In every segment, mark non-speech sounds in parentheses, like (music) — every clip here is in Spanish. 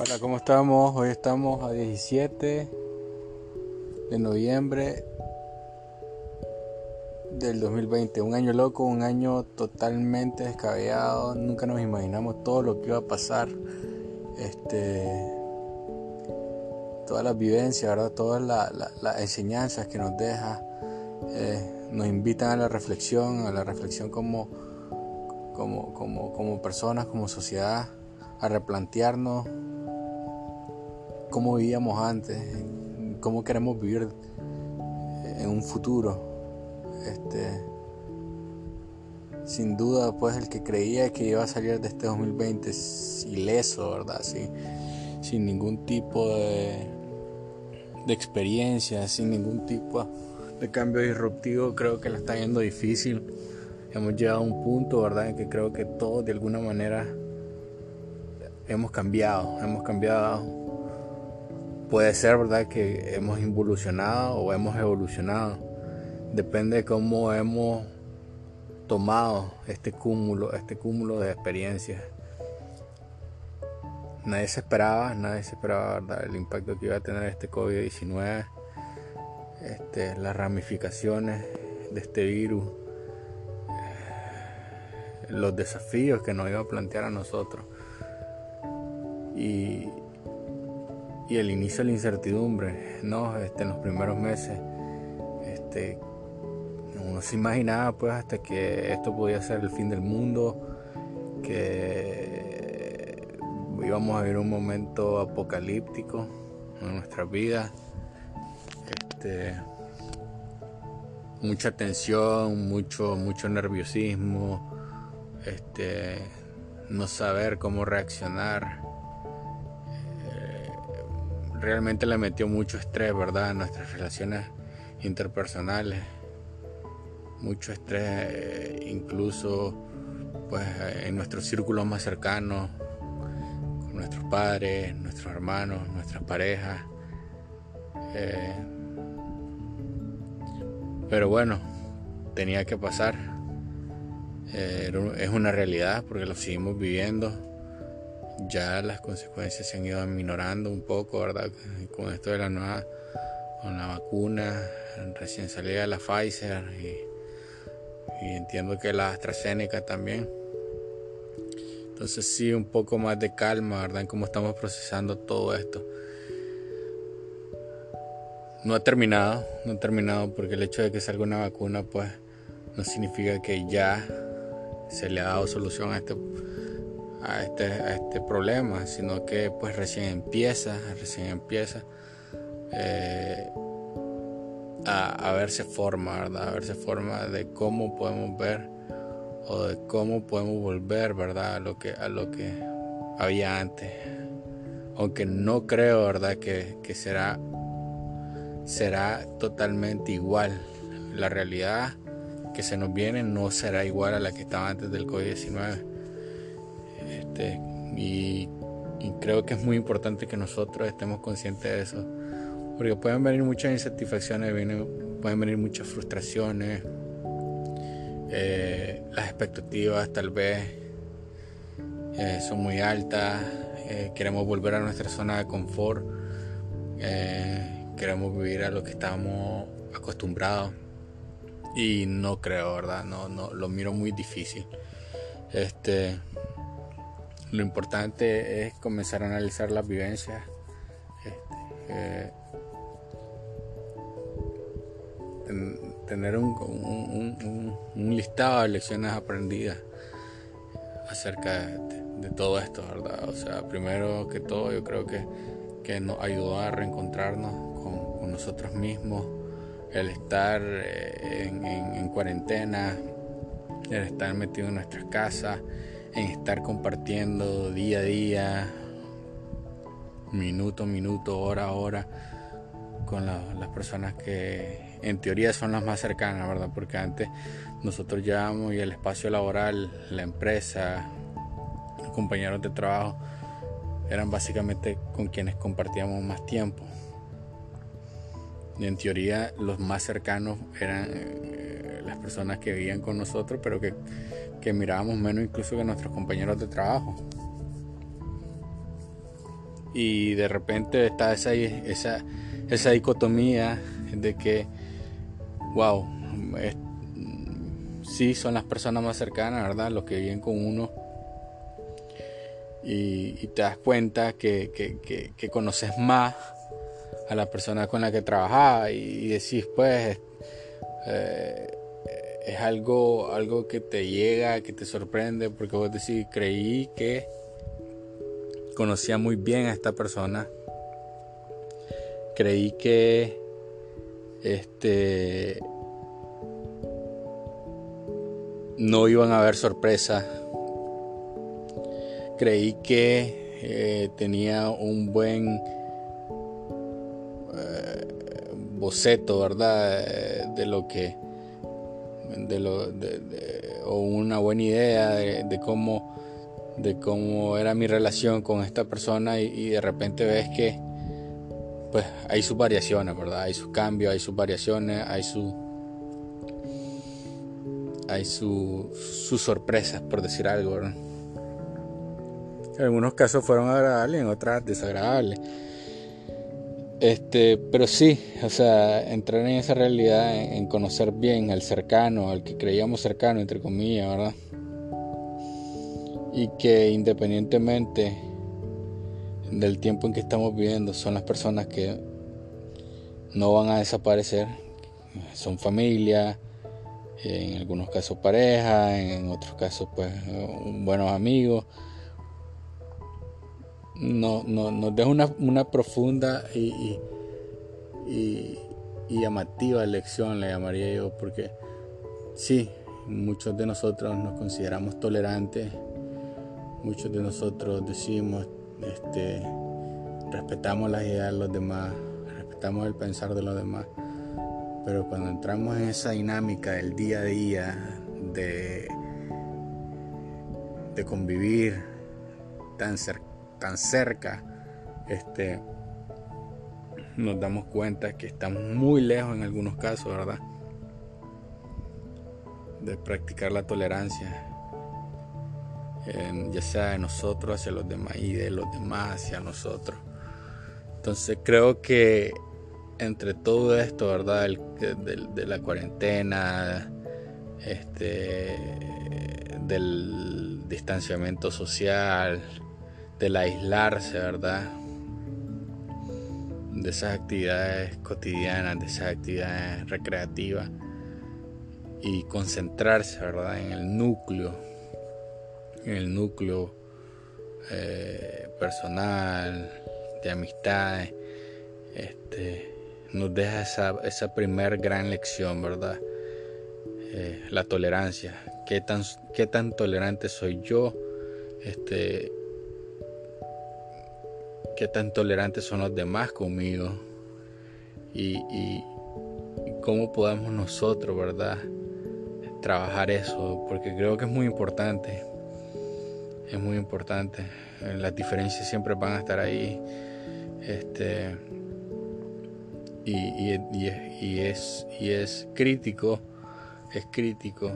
Hola, ¿cómo estamos? Hoy estamos a 17 de noviembre del 2020. Un año loco, un año totalmente descabellado. Nunca nos imaginamos todo lo que iba a pasar. Este, todas las vivencias, ¿verdad? todas las enseñanzas que nos deja. Eh, nos invitan a la reflexión, a la reflexión como, como, como, como personas, como sociedad, a replantearnos cómo vivíamos antes, cómo queremos vivir en un futuro. Este, sin duda, pues el que creía que iba a salir de este 2020 ileso, ¿verdad? Sin, ningún tipo de, experiencia, sin ningún tipo de cambio disruptivo, creo que le está yendo difícil. Hemos llegado a un punto, ¿verdad?, en que creo que todos de alguna manera hemos cambiado, hemos cambiado Puede ser, ¿verdad?, que hemos involucionado o hemos evolucionado. Depende de cómo hemos tomado este cúmulo, este cúmulo de experiencias. Nadie se esperaba, nadie se esperaba, ¿verdad?, el impacto que iba a tener este COVID-19, este, las ramificaciones de este virus, los desafíos que nos iba a plantear a nosotros. Y y el inicio de la incertidumbre, ¿no? Este, en los primeros meses, este, uno se imaginaba pues hasta que esto podía ser el fin del mundo, que íbamos a vivir un momento apocalíptico en nuestras vidas, este, mucha tensión, mucho, mucho nerviosismo, este, no saber cómo reaccionar realmente le metió mucho estrés, ¿verdad? En nuestras relaciones interpersonales. Mucho estrés, eh, incluso pues en nuestros círculos más cercanos, con nuestros padres, nuestros hermanos, nuestras parejas. Eh, pero bueno, tenía que pasar. Eh, es una realidad porque lo seguimos viviendo ya las consecuencias se han ido aminorando un poco, ¿verdad? Con esto de la nueva, con la vacuna recién salida la Pfizer y, entiendo que la AstraZeneca también. Entonces sí, un poco más de calma, ¿verdad? En cómo estamos procesando todo esto. No ha terminado, no ha terminado porque el hecho de que salga una vacuna pues no significa que ya se le ha dado solución a este a este, a este problema, sino que pues recién empieza, recién empieza eh, a, verse forma, ¿verdad? A verse forma de cómo podemos ver o de cómo podemos volver, ¿verdad? A lo que, a lo que había antes. Aunque no creo, ¿verdad? Que, que será, será totalmente igual. La realidad que se nos viene no será igual a la que estaba antes del COVID-19 este, y, creo que es muy importante que nosotros estemos conscientes de eso. Porque pueden venir muchas insatisfacciones, pueden venir muchas frustraciones, eh, las expectativas tal vez eh, son muy altas, eh, queremos volver a nuestra zona de confort, queremos vivir a lo que estamos acostumbrados y no creo, ¿verdad? No, no, lo miro muy difícil. Este, lo importante es comenzar a analizar las vivencias. Este, eh, tener un, listado de lecciones aprendidas acerca de, todo esto, ¿verdad? O sea, primero que todo yo creo que, que nos ayudó a reencontrarnos con, nosotros mismos, el estar eh, en, en cuarentena, el estar metido en nuestras casas, estar compartiendo día a día, minuto a minuto, hora a hora, con las personas que en teoría son las más cercanas, ¿verdad? Porque antes nosotros llevamos y el espacio laboral, la empresa, los compañeros de trabajo, eran básicamente con quienes compartíamos más tiempo. Y en teoría los más cercanos eran eh, las personas que vivían con nosotros, pero que que mirábamos menos incluso que nuestros compañeros de trabajo. y de repente está esa, esa, esa dicotomía de que, wow, sí son las personas más cercanas, ¿verdad? Los que viven con uno. Y, te das cuenta que, que, conoces más a la persona con la que trabajas y, decís, pues, eh, es algo, algo que te llega, que te sorprende, porque vos decís, creí que conocía muy bien a esta persona. Creí que este no iban a haber sorpresas. Creí que eh, tenía un buen eh, boceto, ¿verdad? De lo que de lo o una buena idea de cómo de cómo era mi relación con esta persona y, de repente ves que pues hay sus variaciones, ¿verdad? Hay sus cambios, hay sus variaciones, hay su hay su, sus sorpresas, por decir algo, ¿verdad? En algunos casos fueron agradables, en otras desagradables. Este, pero sí, o sea, entrar en esa realidad, en conocer bien al cercano, al que creíamos cercano, entre comillas, ¿verdad? y que independientemente del tiempo en que estamos viviendo son las personas que no van a desaparecer, son familia, en algunos casos pareja, en otros casos pues buenos amigos. No, nos deja una, profunda y, y, llamativa lección, le llamaría yo, porque sí, muchos de nosotros nos consideramos tolerantes Muchos de nosotros decimos, este, respetamos las ideas de los demás, respetamos el pensar de los demás, pero cuando entramos en esa dinámica del día a día, de, de convivir tan, tan cerca, este, nos damos cuenta que estamos muy lejos en algunos casos, ¿verdad? De practicar la tolerancia ya sea de nosotros hacia los demás y de los demás hacia nosotros. Entonces creo que entre todo esto, ¿verdad? de, la cuarentena, este, del distanciamiento social, del aislarse, ¿verdad? De esas actividades cotidianas, de esas actividades recreativas y concentrarse, ¿verdad? En el núcleo en el núcleo eh, personal, de amistades, este, nos deja esa, esa primer gran lección, ¿verdad? Eh, la tolerancia. ¿Qué tan, ¿Qué tan tolerante soy yo? Este, ¿Qué tan tolerantes son los demás conmigo? Y, y, y cómo podemos nosotros, ¿verdad? Trabajar eso, porque creo que es muy importante es muy importante. Eh, las diferencias siempre van a estar ahí. Este, y, es, y es crítico, es crítico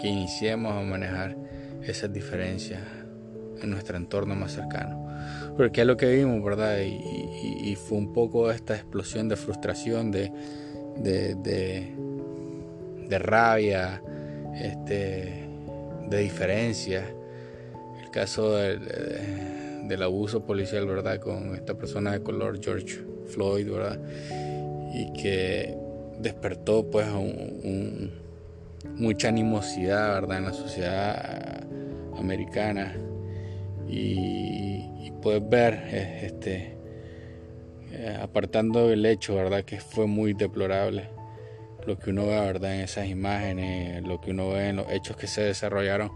que iniciemos a manejar esas diferencias en nuestro entorno más cercano. Porque es lo que vimos, ¿verdad? Y, fue un poco esta explosión de frustración, de, de, de, rabia, este, de diferencias caso del, abuso policial, ¿verdad? Con esta persona de color, George Floyd, ¿verdad? Y que despertó pues mucha animosidad, ¿verdad? En la sociedad americana. Y, puedes ver, eh, este, eh, apartando el hecho, ¿verdad? Que fue muy deplorable lo que uno ve, ¿verdad? En esas imágenes, lo que uno ve en los hechos que se desarrollaron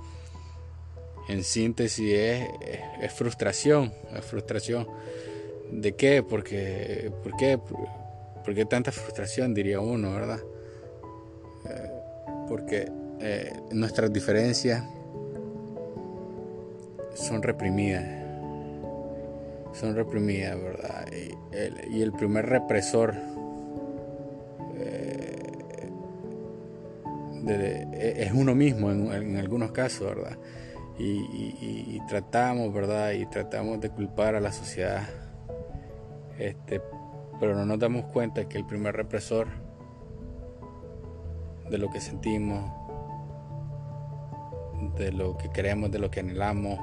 en síntesis es, frustración, es frustración. ¿De qué? Porque, ¿por qué? ¿Por tanta frustración, diría uno, verdad? Porque eh, nuestras diferencias son reprimidas, son reprimidas, ¿verdad? Y el, primer represor eh, es uno mismo en, en algunos casos, ¿verdad? y, tratamos, ¿verdad? Y tratamos de culpar a la sociedad Este, pero no nos damos cuenta que el primer represor de lo que sentimos, de lo que queremos, de lo que anhelamos,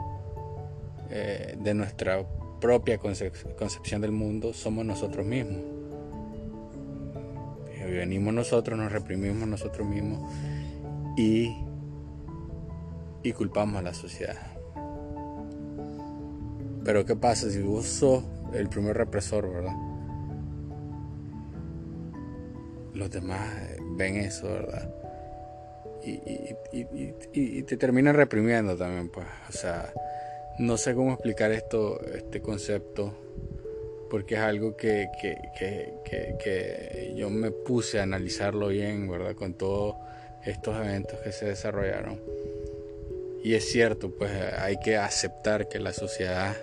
eh, de nuestra propia concepción del mundo, somos nosotros mismos. Venimos nosotros, nos reprimimos nosotros mismos y, y culpamos a la sociedad. Pero ¿qué pasa si vos sos el primer represor, verdad? Los demás ven eso, ¿verdad? Y, te terminan reprimiendo también, pues. O sea, no sé cómo explicar esto, este concepto, porque es algo que, que, yo me puse a analizarlo bien, ¿verdad? Con todos estos eventos que se desarrollaron. Y es cierto, pues hay que aceptar que la sociedad,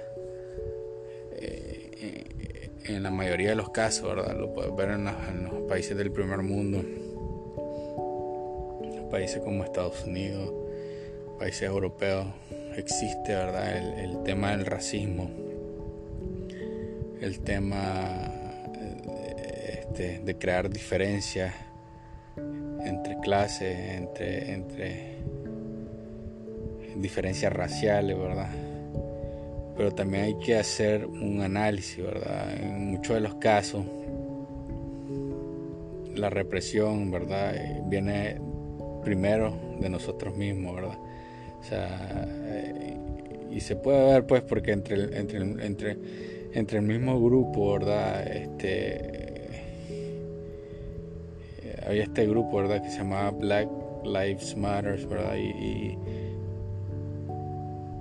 eh, en la mayoría de los casos, ¿verdad? Lo puedes ver en los países del primer mundo países como Estados Unidos, países europeos, existe ¿verdad? El, tema del racismo, el tema este, de crear diferencias entre clases, entre, entre diferencias raciales, ¿verdad? Pero también hay que hacer un análisis, ¿verdad? En muchos de los casos, la represión, ¿verdad? Eh, viene primero de nosotros mismos, ¿verdad? O sea, eh, y se puede ver pues porque entre, entre, entre, entre el mismo grupo, ¿verdad? Este, eh, había este grupo, ¿verdad? Que se llamaba Black Lives Matter, ¿verdad? Y,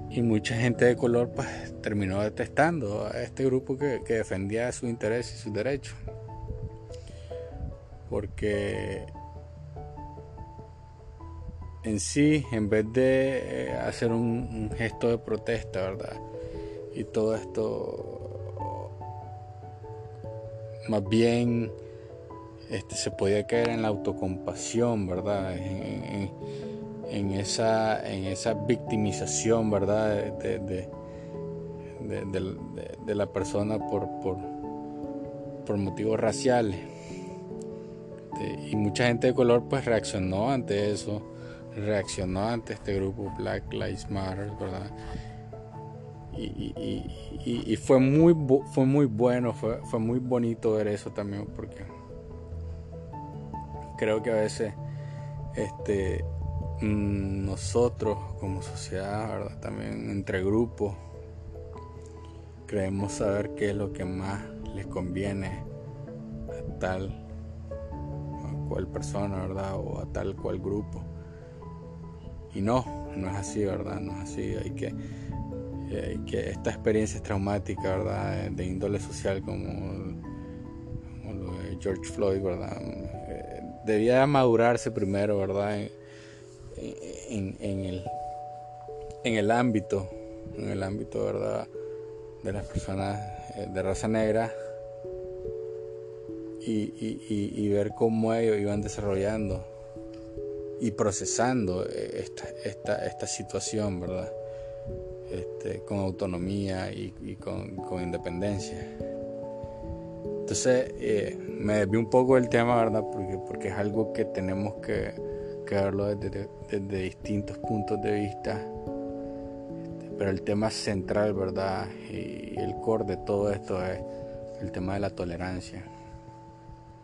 y, mucha gente de color pues terminó detestando a este grupo que, que defendía su interés y sus derechos. Porque en sí, en vez de eh, hacer un, gesto de protesta, ¿verdad? Y todo esto, más bien, este, se podía caer en la autocompasión, ¿verdad? En, esa, en esa victimización, ¿verdad? De, la persona por, por, por motivos raciales. Este, y mucha gente de color pues reaccionó ante eso reaccionó ante este grupo Black Lives Matter, ¿verdad? Y, fue, muy, fue muy bueno, fue, fue muy bonito ver eso también, porque creo que a veces este, nosotros como sociedad, ¿verdad? también entre grupos, creemos saber qué es lo que más les conviene a tal cual persona, ¿verdad? O a tal cual grupo. Y no, no es así, ¿verdad? No es así. Hay que, eh, que esta experiencia es traumática, ¿verdad? De índole social como, lo de George Floyd, ¿verdad? Eh, debía madurarse primero, ¿verdad? En, el, en el ámbito, en el ámbito, ¿verdad? De las personas eh, de raza negra. y ver cómo ellos iban desarrollando y procesando eh, esta, esta, situación, ¿verdad? Este, con autonomía y, con, independencia. Entonces eh, me desvié un poco del tema, ¿verdad? Porque, porque es algo que tenemos que, verlo desde, desde, distintos puntos de vista. Este, pero el tema central, ¿verdad? Y el core de todo esto es el tema de la tolerancia.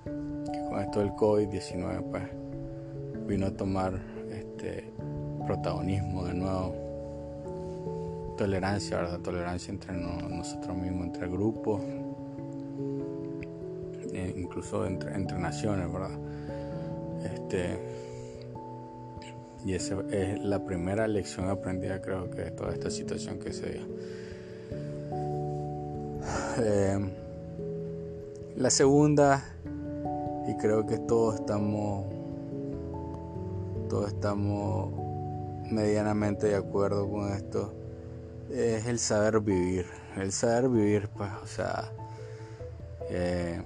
Que con esto del COVID-19, pues vino a tomar este protagonismo de nuevo. Tolerancia, ¿verdad? Tolerancia entre nosotros mismos, entre grupos, e incluso entre, entre naciones, ¿verdad? Este, y esa es la primera lección aprendida, creo que de toda esta situación que se dio. Eh, la segunda, y creo que todos estamos todos estamos medianamente de acuerdo con esto, es el saber vivir. El saber vivir, pues, o sea, eh,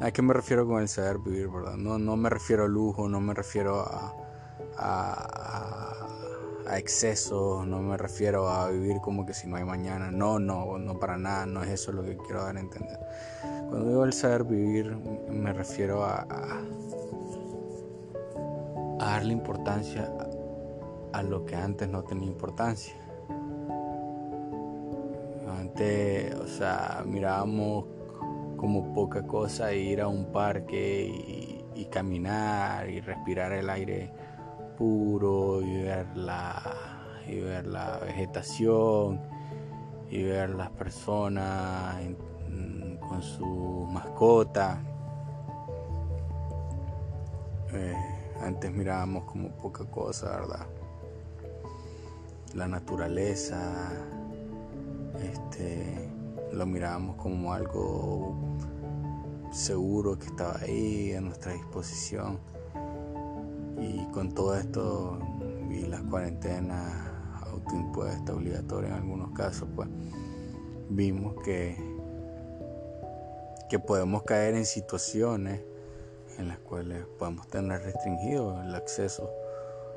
¿a qué me refiero con el saber vivir, verdad? No, no me refiero a lujo, no me refiero a, a, a excesos, no me refiero a vivir como que si no hay mañana, no, no, no para nada, no es eso lo que quiero dar a entender. Cuando digo el saber vivir me refiero a, a, darle importancia a, lo que antes no tenía importancia. Antes, o sea, mirábamos como poca cosa ir a un parque y, y caminar y respirar el aire puro y ver la, y ver la vegetación y ver las personas con su mascota. Eh, antes mirábamos como poca cosa, ¿verdad? La naturaleza, este, lo mirábamos como algo seguro que estaba ahí a nuestra disposición y con todo esto y las cuarentenas autoimpuestas, obligatorias en algunos casos, pues vimos que, que podemos caer en situaciones en las cuales podemos tener restringido el acceso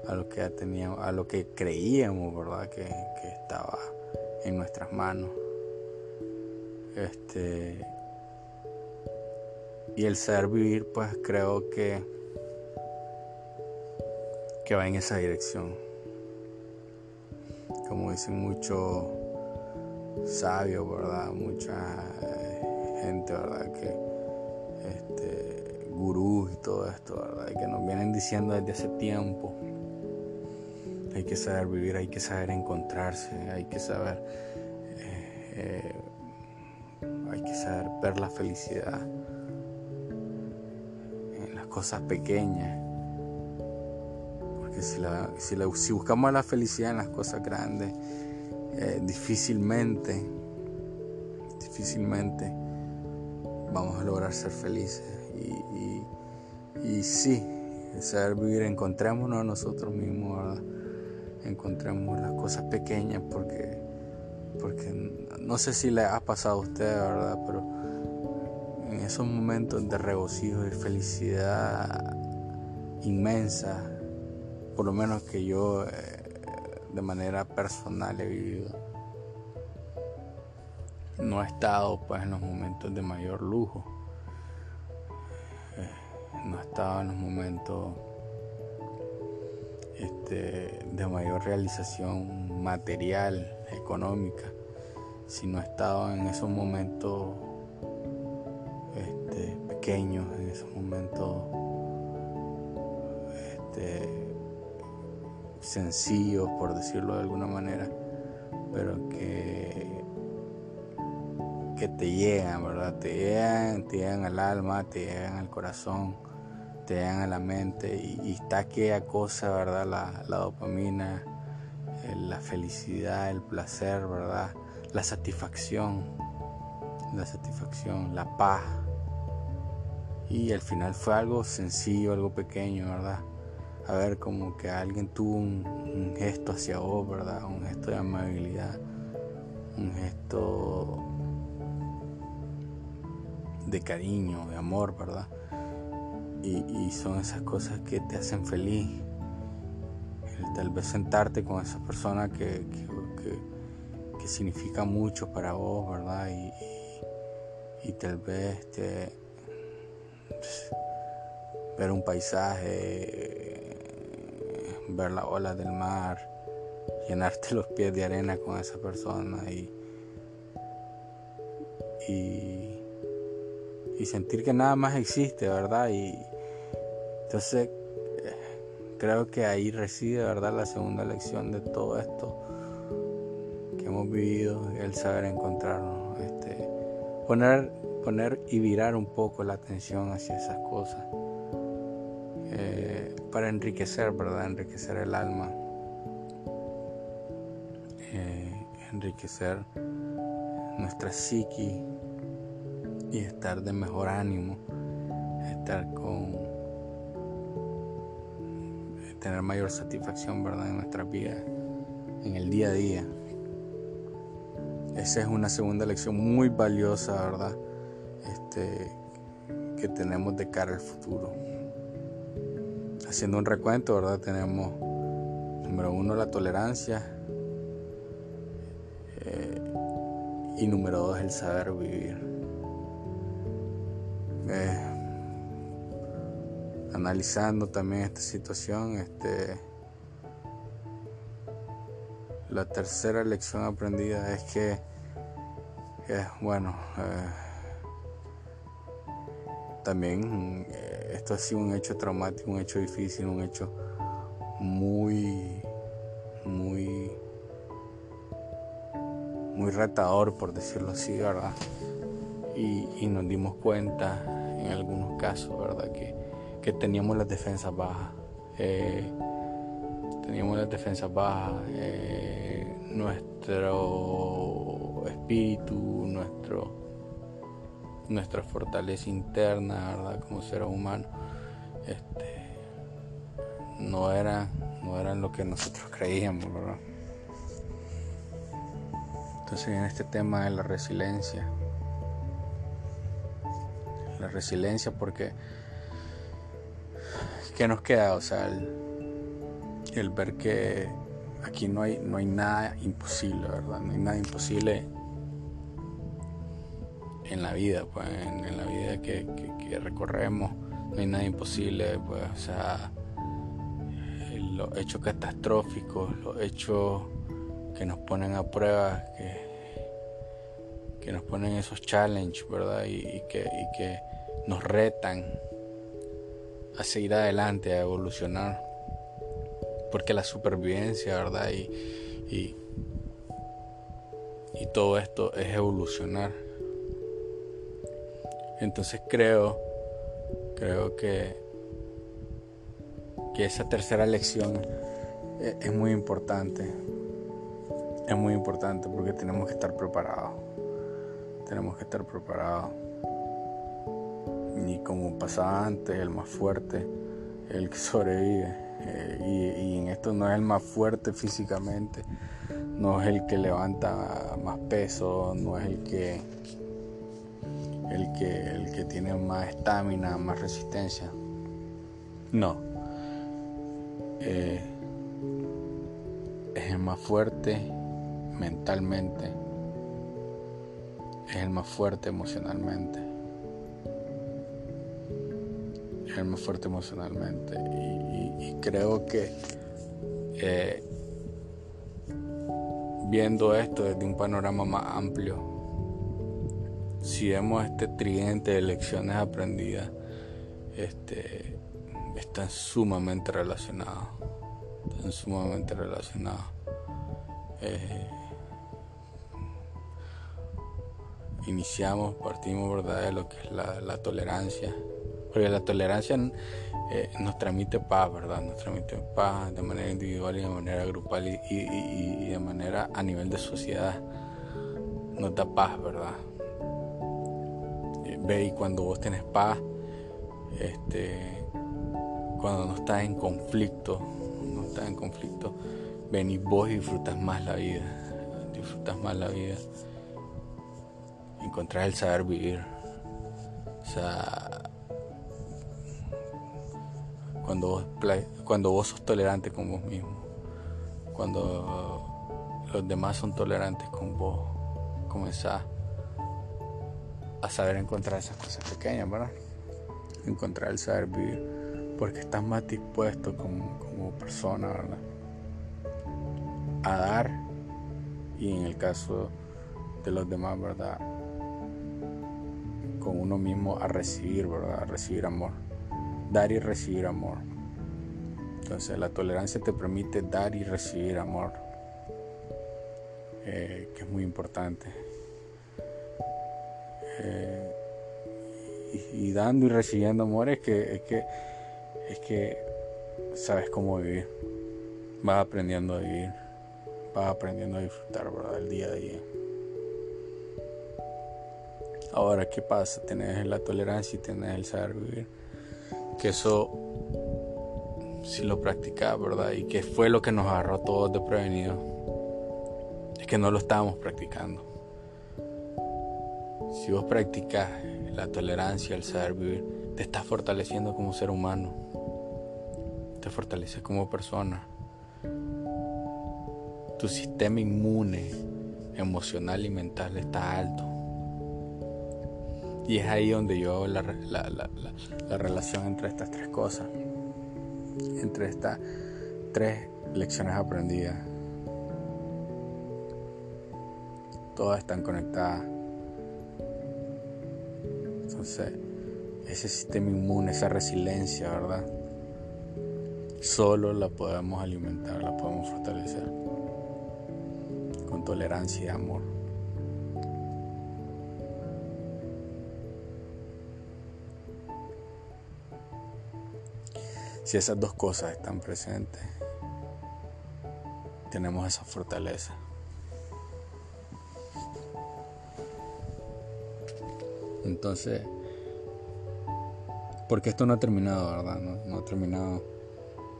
a lo que teníamos, a lo que creíamos, ¿verdad? Que, que estaba en nuestras manos. Este, y el saber vivir, pues creo que que va en esa dirección. Como dicen muchos sabios, ¿verdad? Mucha eh, gente, ¿verdad? Que este, gurús y todo esto, ¿verdad? que nos vienen diciendo desde hace tiempo. Hay que saber vivir, hay que saber encontrarse, hay que saber, eh, eh, hay que saber ver la felicidad en las cosas pequeñas si, si, buscamos la felicidad en las cosas grandes, eh, difícilmente, difícilmente vamos a lograr ser felices. Y, y, sí, saber vivir, encontrémonos a nosotros mismos, encontremos las cosas pequeñas porque, porque no sé si le ha pasado a usted, ¿verdad? Pero en esos momentos de regocijo y felicidad inmensa, por lo menos que yo eh, de manera personal he vivido. No he estado pues en los momentos de mayor lujo. No he estado en los momentos este, de mayor realización material, económica, sino he estado en esos momentos este, pequeños, en esos momentos este, sencillos, por decirlo de alguna manera, pero que, que te llegan, ¿verdad? Te llegan, te llegan al alma, te llegan al corazón, te llegan a la mente y, está aquella cosa, ¿verdad? La, dopamina, eh, la felicidad, el placer, ¿verdad? La satisfacción, la satisfacción, la paz. Y al final fue algo sencillo, algo pequeño, ¿verdad? a ver como que alguien tuvo un, gesto hacia vos, ¿verdad? Un gesto de amabilidad, un gesto de cariño, de amor, ¿verdad? Y, son esas cosas que te hacen feliz. tal vez sentarte con esa persona que, que, significa mucho para vos, ¿verdad? Y, y, tal vez te, ver un paisaje ver las olas del mar, llenarte los pies de arena con esa persona y, y, sentir que nada más existe, ¿verdad? Y entonces creo que ahí reside, ¿verdad? La segunda lección de todo esto que hemos vivido, el saber encontrarnos, este, poner, poner y virar un poco la atención hacia esas cosas. Eh, para enriquecer, ¿verdad? Enriquecer el alma, eh, enriquecer nuestra psiqui y estar de mejor ánimo, estar con tener mayor satisfacción, ¿verdad? En nuestra vida, en el día a día. Esa es una segunda lección muy valiosa, ¿verdad? Este, que tenemos de cara al futuro haciendo un recuento, ¿verdad? Tenemos Número uno, la tolerancia. Eh, y número dos, el saber vivir. Eh, analizando también esta situación, este, la tercera lección aprendida es que, bueno, eh, también eh, esto ha sido un hecho traumático, un hecho difícil, un hecho muy, muy, muy retador, por decirlo así, ¿verdad? Y, nos dimos cuenta en algunos casos, ¿verdad? Que, teníamos las defensas bajas. Eh, teníamos las defensas bajas. Eh, nuestro espíritu, nuestro nuestra fortaleza interna, ¿verdad? Como ser humano, este, no era, no eran lo que nosotros creíamos, ¿verdad? Entonces en este tema de la resiliencia, la resiliencia porque ¿qué nos queda? O sea, el, ver que aquí no hay, no hay nada imposible, ¿verdad? No hay nada imposible en la vida, pues en, la vida que, recorremos no hay nada imposible, pues, o sea, los hechos catastróficos, los hechos que nos ponen a prueba, que, que nos ponen esos challenges, ¿verdad? Y, que, y que nos retan a seguir adelante, a evolucionar. Porque la supervivencia, ¿verdad? Y, y, y todo esto es evolucionar. Entonces creo, creo que, que esa tercera lección e, es, muy importante. Es muy importante porque tenemos que estar preparados. Tenemos que estar preparados. Y como pasaba antes, el más fuerte, el que (laughs) sobrevive. Eh, y, y, en esto no es el más fuerte físicamente, no es el que levanta más peso, no es el que el que, el que tiene más estamina, más resistencia. No. Eh, es el más fuerte mentalmente. Es el más fuerte emocionalmente. Es más fuerte emocionalmente. Y, creo que eh, viendo esto desde un panorama más amplio, si vemos este tridente de lecciones aprendidas, este, están sumamente relacionados. Están sumamente relacionados. Eh, iniciamos, partimos ¿verdad? de lo que es la, tolerancia. Porque la tolerancia eh, nos transmite paz, ¿verdad? Nos transmite paz de manera individual y de manera grupal y, y de manera a nivel de sociedad. Nos da paz, ¿verdad? ve y cuando vos tenés paz, este, cuando no estás en conflicto, no estás en conflicto, ven y vos disfrutas más la vida, disfrutas más la vida, encontrás el saber vivir. O sea, cuando vos, cuando vos sos tolerante con vos mismo, cuando los demás son tolerantes con vos, comenzás a saber encontrar esas cosas pequeñas, ¿verdad? Encontrar el saber vivir, porque estás más dispuesto como, como persona, ¿verdad? A dar y en el caso de los demás, ¿verdad? Con uno mismo a recibir, ¿verdad? A recibir amor. Dar y recibir amor. Entonces la tolerancia te permite dar y recibir amor, eh, que es muy importante. Eh, y, dando y recibiendo amor es que, es que, es que sabes cómo vivir. Vas aprendiendo a vivir. Vas aprendiendo a disfrutar ¿verdad? el día a día. Ahora, ¿qué pasa? Tienes la tolerancia y tienes el saber vivir. Que eso, si lo practicas, ¿verdad? Y que fue lo que nos agarró a todos de prevenido. Es que no lo estábamos practicando. Si vos practicas la tolerancia, el saber vivir, te estás fortaleciendo como ser humano, te fortaleces como persona, tu sistema inmune emocional y mental está alto. Y es ahí donde yo hago la, la relación entre estas tres cosas, entre estas tres lecciones aprendidas. Todas están conectadas. Entonces, ese sistema inmune, esa resiliencia, ¿verdad? Solo la podemos alimentar, la podemos fortalecer con tolerancia y amor. Si esas dos cosas están presentes, tenemos esa fortaleza. Entonces, porque esto no ha terminado, ¿verdad? No, ha terminado.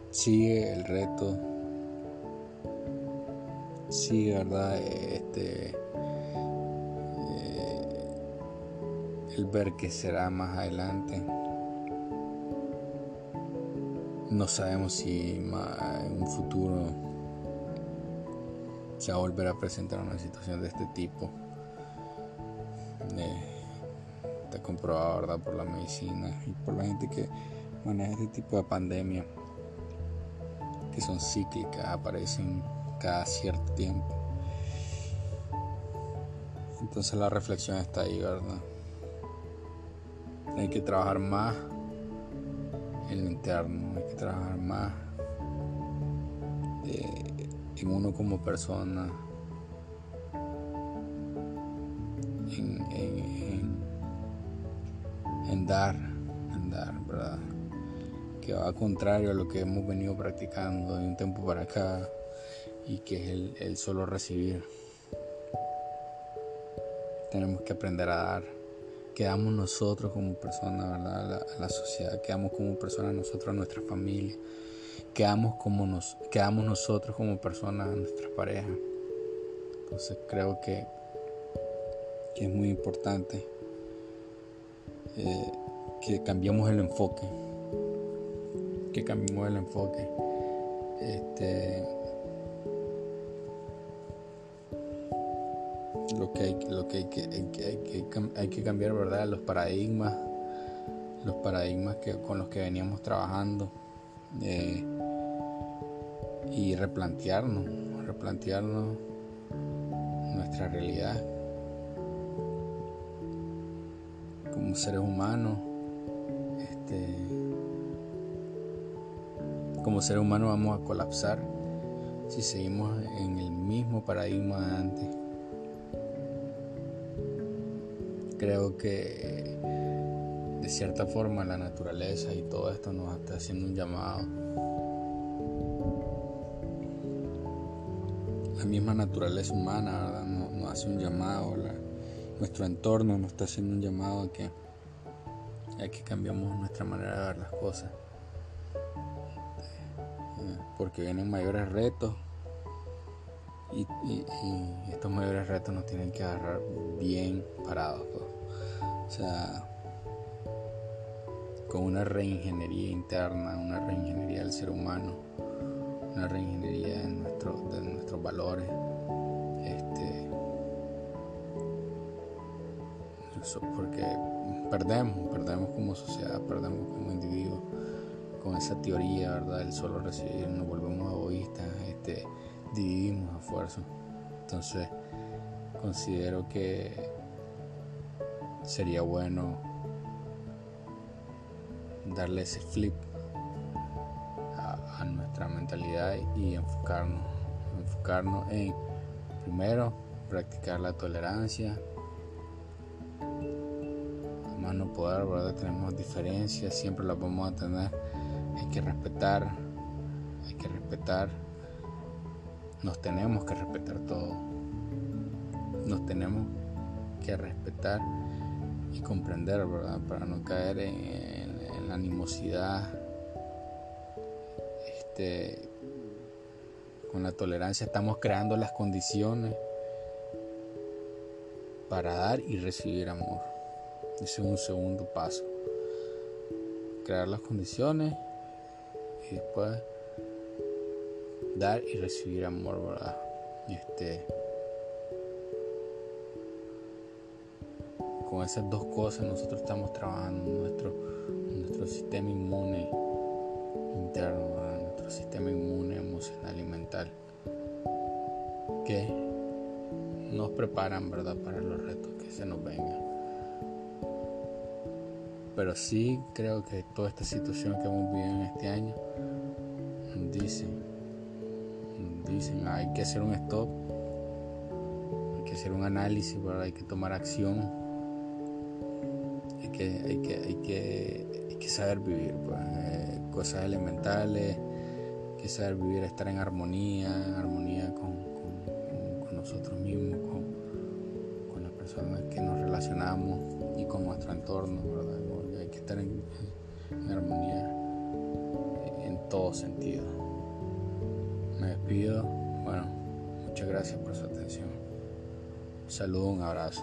Sigue el reto. Sigue, ¿verdad? Este, eh, el ver que será más adelante. No sabemos si en un futuro se va a volver a presentar una situación de este tipo. Eh, está comprobado ¿verdad? por la medicina y por la gente que maneja este tipo de pandemia que son cíclicas, aparecen cada cierto tiempo. Entonces la reflexión está ahí, ¿verdad? Hay que trabajar más en lo interno, trabajar más eh, en uno como persona, en, dar, en dar, ¿verdad? Que va contrario a lo que hemos venido practicando de un tiempo para acá y que es el, solo recibir. Tenemos que aprender a dar. Quedamos nosotros como personas, ¿verdad? A la, sociedad, quedamos como personas nosotros, a nuestra familia quedamos, como nos, quedamos nosotros como personas, nuestra pareja. Entonces creo que, que es muy importante eh, que cambiemos el enfoque. Que cambiemos el enfoque. Este, lo que hay, lo que, hay que, hay que, hay que cambiar, ¿verdad? Los paradigmas, los paradigmas que, con los que veníamos trabajando. Eh, y replantearnos, replantearnos nuestra realidad como seres humanos. Este, como seres humanos vamos a colapsar si seguimos en el mismo paradigma de antes. Creo que de cierta forma la naturaleza y todo esto nos está haciendo un llamado la misma naturaleza humana nos, hace un llamado, nuestro entorno nos está haciendo un llamado a que, a que cambiamos nuestra manera de ver las cosas. Eh, porque vienen mayores retos y, estos mayores retos nos tienen que agarrar bien parados. O sea, con una reingeniería interna, una reingeniería del ser humano una reingeniería de, nuestro, de nuestros valores. Este, porque perdemos, perdemos como sociedad, perdemos como individuos con esa teoría, ¿verdad? del solo recibir, nos volvemos egoístas, este, dividimos a fuerza. Entonces, considero que sería bueno darle ese flip nuestra mentalidad y enfocarnos, enfocarnos en primero practicar la tolerancia, a más no poder, ¿verdad? Tenemos diferencias, siempre las vamos a tener, hay que respetar, hay que respetar, nos tenemos que respetar todo, nos tenemos que respetar y comprender, ¿verdad? Para no caer en la animosidad este, con la tolerancia estamos creando las condiciones para dar y recibir amor. Ese es un segundo paso. Crear las condiciones y después dar y recibir amor, ¿verdad? Este, con esas dos cosas nosotros estamos trabajando nuestro, nuestro sistema inmune interno, nuestro sistema inmune emocional y que nos preparan, ¿verdad?, para los retos que se nos vengan. Pero sí creo que toda esta situación que hemos vivido en este año dicen, dicen, hay que hacer un stop, hay que hacer un análisis, hay que tomar acción, que, hay que, hay que, hay que saber vivir, pues, eh, cosas elementales, hay que saber vivir, estar en armonía, en armonía con, nosotros mismos, con, las personas que nos relacionamos y con nuestro entorno, hay que estar en, en armonía en todo sentido. Me despido. Bueno, muchas gracias por su atención. Un saludo, un abrazo.